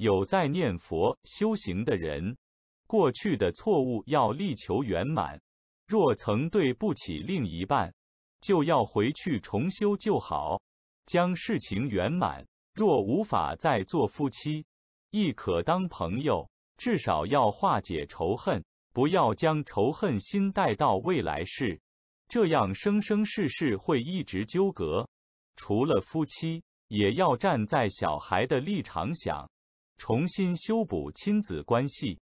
有在念佛修行的人，过去的错误要力求圆满。若曾对不起另一半，就要回去重修旧好，将事情圆满。若无法再做夫妻，亦可当朋友，至少要化解仇恨，不要将仇恨心带到未来世，这样生生世世会一直纠葛。除了夫妻，也要站在小孩的立场想，重新修补亲子关系。